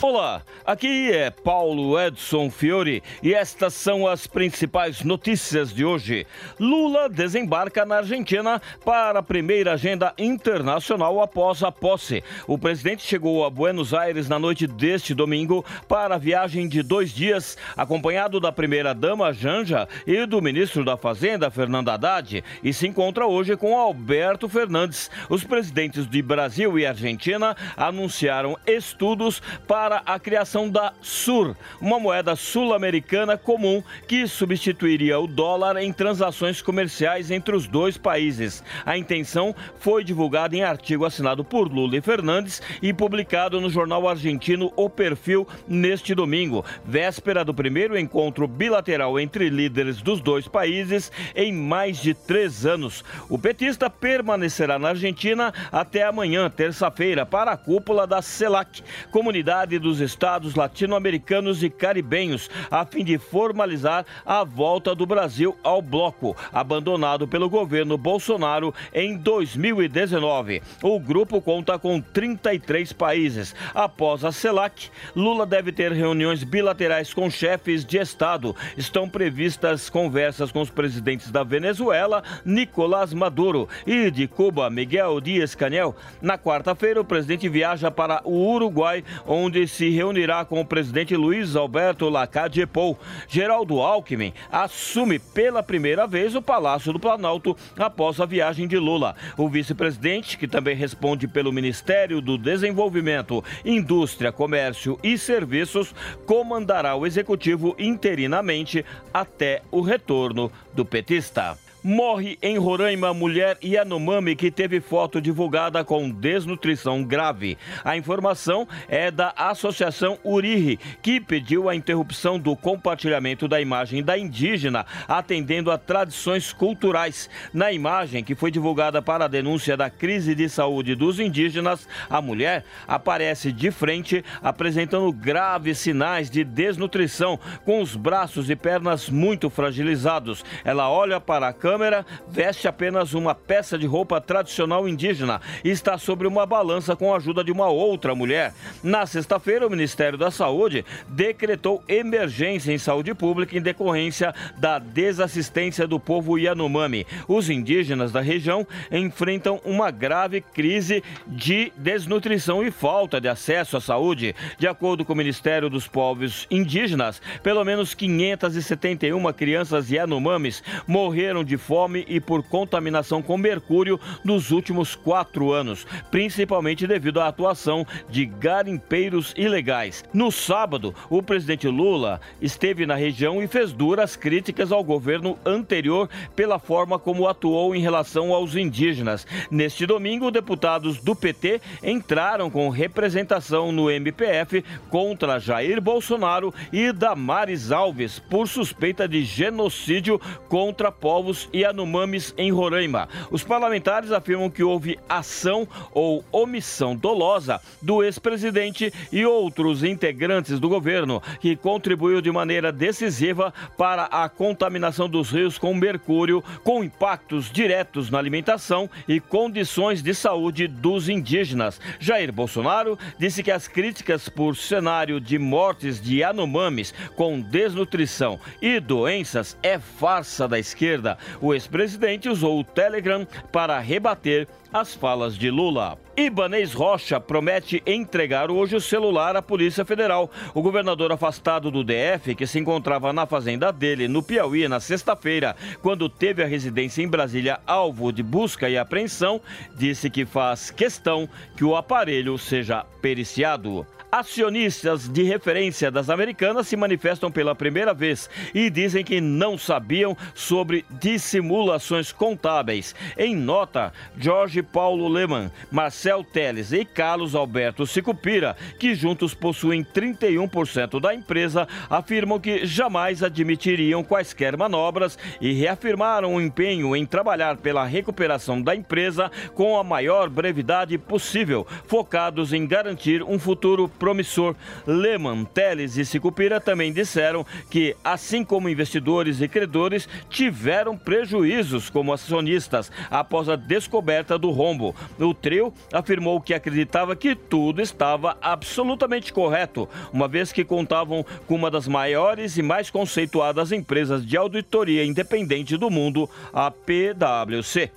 Olá, aqui é Paulo Edson Fiore e estas são as principais notícias de hoje. Lula desembarca na Argentina para a primeira agenda internacional após a posse. O presidente chegou a Buenos Aires na noite deste domingo para a viagem de dois dias, acompanhado da primeira-dama Janja e do ministro da Fazenda, Fernando Haddad, e se encontra hoje com Alberto Fernandes. Os presidentes de Brasil e Argentina anunciaram estudos para para a criação da SUR, uma moeda sul-americana comum que substituiria o dólar em transações comerciais entre os dois países. A intenção foi divulgada em artigo assinado por Lula e Fernandes e publicado no jornal argentino O Perfil neste domingo, véspera do primeiro encontro bilateral entre líderes dos dois países em mais de três anos. O petista permanecerá na Argentina até amanhã, terça-feira, para a cúpula da CELAC, Comunidade dos Estados Latino-Americanos e Caribenhos, a fim de formalizar a volta do Brasil ao bloco, abandonado pelo governo Bolsonaro em 2019. O grupo conta com 33 países. Após a CELAC, Lula deve ter reuniões bilaterais com chefes de Estado. Estão previstas conversas com os presidentes da Venezuela, Nicolás Maduro, e de Cuba, Miguel Dias-Canel. Na quarta-feira, o presidente viaja para o Uruguai, onde se reunirá com o presidente Luiz Alberto Lacade Pou. Geraldo Alckmin assume pela primeira vez o Palácio do Planalto após a viagem de Lula. O vice-presidente, que também responde pelo Ministério do Desenvolvimento, Indústria, Comércio e Serviços, comandará o executivo interinamente até o retorno do petista. Morre em Roraima mulher Yanomami que teve foto divulgada com desnutrição grave. A informação é da Associação Uriri, que pediu a interrupção do compartilhamento da imagem da indígena, atendendo a tradições culturais. Na imagem que foi divulgada para a denúncia da crise de saúde dos indígenas, a mulher aparece de frente, apresentando graves sinais de desnutrição, com os braços e pernas muito fragilizados. Ela olha para a câmera, veste apenas uma peça de roupa tradicional indígena e está sobre uma balança com a ajuda de uma outra mulher. Na sexta-feira, o Ministério da Saúde decretou emergência em saúde pública em decorrência da desassistência do povo Yanomami. Os indígenas da região enfrentam uma grave crise de desnutrição e falta de acesso à saúde. De acordo com o Ministério dos Povos Indígenas, pelo menos 571 crianças Yanomamis morreram de fome e por contaminação com mercúrio nos últimos quatro anos, principalmente devido à atuação de garimpeiros ilegais. No sábado, o presidente Lula esteve na região e fez duras críticas ao governo anterior pela forma como atuou em relação aos indígenas. Neste domingo, deputados do PT entraram com representação no MPF contra Jair Bolsonaro e Damares Alves por suspeita de genocídio contra povos Yanomamis em Roraima. Os parlamentares afirmam que houve ação ou omissão dolosa do ex-presidente e outros integrantes do governo, que contribuiu de maneira decisiva para a contaminação dos rios com mercúrio, com impactos diretos na alimentação e condições de saúde dos indígenas. Jair Bolsonaro disse que as críticas por cenário de mortes de Yanomamis com desnutrição e doenças é farsa da esquerda. O ex-presidente usou o Telegram para rebater as falas de Lula. Ibanês Rocha promete entregar hoje o celular à Polícia Federal. O governador afastado do DF, que se encontrava na fazenda dele, no Piauí, na sexta-feira, quando teve a residência em Brasília alvo de busca e apreensão, disse que faz questão que o aparelho seja periciado. Acionistas de referência das americanas se manifestam pela primeira vez e dizem que não sabiam sobre dissimulações contábeis. Em nota, Jorge Paulo Lehmann, Marcel Teles e Carlos Alberto Sicupira, que juntos possuem 31% da empresa, afirmam que jamais admitiriam quaisquer manobras e reafirmaram o empenho em trabalhar pela recuperação da empresa com a maior brevidade possível, focados em garantir um futuro promissor. Lehman, Teles e Sicupira também disseram que, assim como investidores e credores, tiveram prejuízos como acionistas após a descoberta do rombo. O trio afirmou que acreditava que tudo estava absolutamente correto, uma vez que contavam com uma das maiores e mais conceituadas empresas de auditoria independente do mundo, a PwC.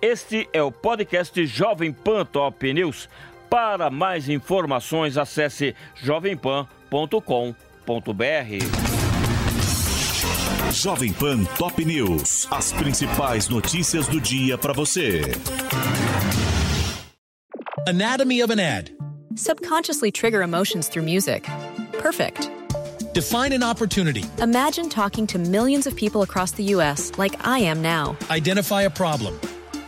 Este é o podcast Jovem Pan Top News. Para mais informações, acesse jovempan.com.br. Jovem Pan Top News. As principais notícias do dia para você. Anatomy of an ad. Subconsciously trigger emotions through music. Perfect. Define an opportunity. Imagine talking to millions of people across the U.S. like I am now. Identify a problem.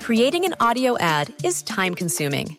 Creating an audio ad is time consuming.